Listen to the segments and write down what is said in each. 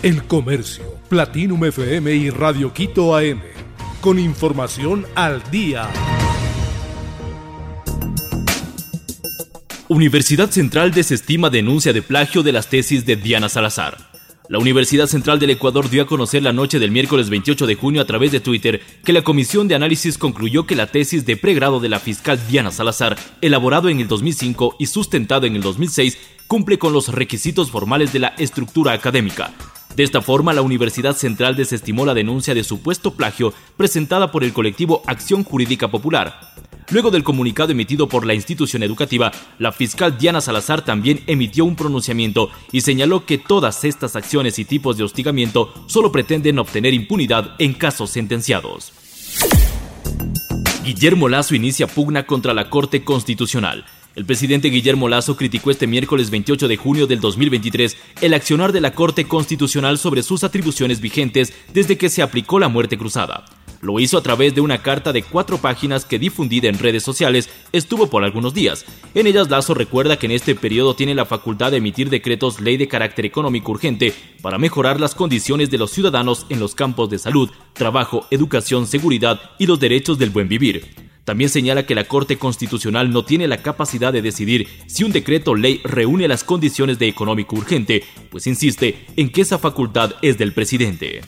El Comercio, Platinum FM y Radio Quito AM. Con información al día. Universidad Central desestima denuncia de plagio de las tesis de Diana Salazar. La Universidad Central del Ecuador dio a conocer la noche del miércoles 28 de junio a través de Twitter que la comisión de análisis concluyó que la tesis de pregrado de la fiscal Diana Salazar, elaborado en el 2005 y sustentado en el 2006, cumple con los requisitos formales de la estructura académica, de esta forma, la Universidad Central desestimó la denuncia de supuesto plagio presentada por el colectivo Acción Jurídica Popular. Luego del comunicado emitido por la institución educativa, la fiscal Diana Salazar también emitió un pronunciamiento y señaló que todas estas acciones y tipos de hostigamiento solo pretenden obtener impunidad en casos sentenciados. Guillermo Lazo inicia pugna contra la Corte Constitucional. El presidente Guillermo Lazo criticó este miércoles 28 de junio del 2023 el accionar de la Corte Constitucional sobre sus atribuciones vigentes desde que se aplicó la muerte cruzada. Lo hizo a través de una carta de cuatro páginas que difundida en redes sociales estuvo por algunos días. En ellas Lazo recuerda que en este periodo tiene la facultad de emitir decretos ley de carácter económico urgente para mejorar las condiciones de los ciudadanos en los campos de salud, trabajo, educación, seguridad y los derechos del buen vivir. También señala que la Corte Constitucional no tiene la capacidad de decidir si un decreto ley reúne las condiciones de económico urgente, pues insiste en que esa facultad es del presidente.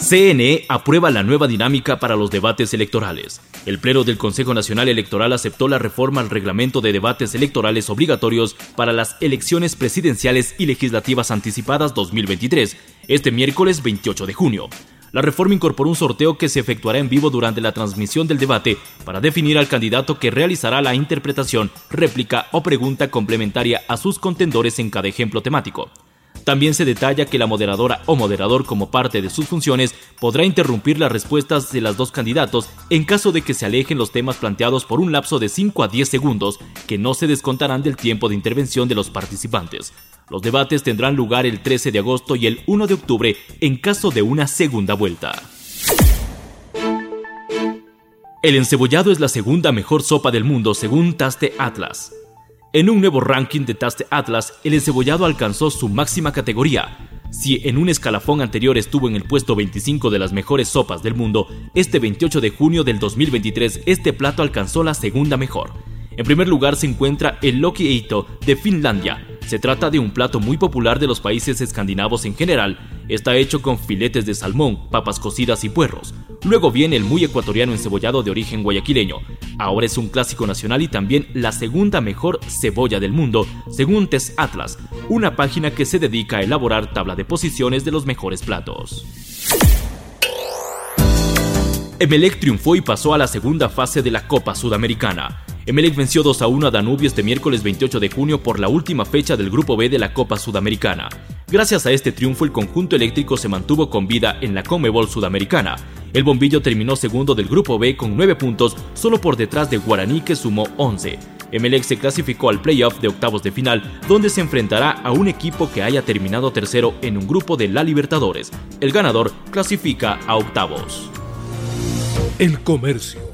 CNE aprueba la nueva dinámica para los debates electorales. El Pleno del Consejo Nacional Electoral aceptó la reforma al reglamento de debates electorales obligatorios para las elecciones presidenciales y legislativas anticipadas 2023, este miércoles 28 de junio. La reforma incorporó un sorteo que se efectuará en vivo durante la transmisión del debate para definir al candidato que realizará la interpretación, réplica o pregunta complementaria a sus contendores en cada ejemplo temático. También se detalla que la moderadora o moderador como parte de sus funciones podrá interrumpir las respuestas de los dos candidatos en caso de que se alejen los temas planteados por un lapso de 5 a 10 segundos, que no se descontarán del tiempo de intervención de los participantes. Los debates tendrán lugar el 13 de agosto y el 1 de octubre en caso de una segunda vuelta. El encebollado es la segunda mejor sopa del mundo según Taste Atlas. En un nuevo ranking de Taste Atlas, el encebollado alcanzó su máxima categoría. Si en un escalafón anterior estuvo en el puesto 25 de las mejores sopas del mundo, este 28 de junio del 2023 este plato alcanzó la segunda mejor. En primer lugar se encuentra el Loki Eito de Finlandia, se trata de un plato muy popular de los países escandinavos en general. Está hecho con filetes de salmón, papas cocidas y puerros. Luego viene el muy ecuatoriano encebollado de origen guayaquileño. Ahora es un clásico nacional y también la segunda mejor cebolla del mundo, según Test Atlas, una página que se dedica a elaborar tabla de posiciones de los mejores platos. Emelec triunfó y pasó a la segunda fase de la Copa Sudamericana. Emelec venció 2 a 1 a Danubio este miércoles 28 de junio por la última fecha del Grupo B de la Copa Sudamericana. Gracias a este triunfo, el conjunto eléctrico se mantuvo con vida en la Comebol Sudamericana. El bombillo terminó segundo del Grupo B con 9 puntos, solo por detrás de Guaraní que sumó 11. Emelec se clasificó al playoff de octavos de final, donde se enfrentará a un equipo que haya terminado tercero en un grupo de la Libertadores. El ganador clasifica a octavos. El comercio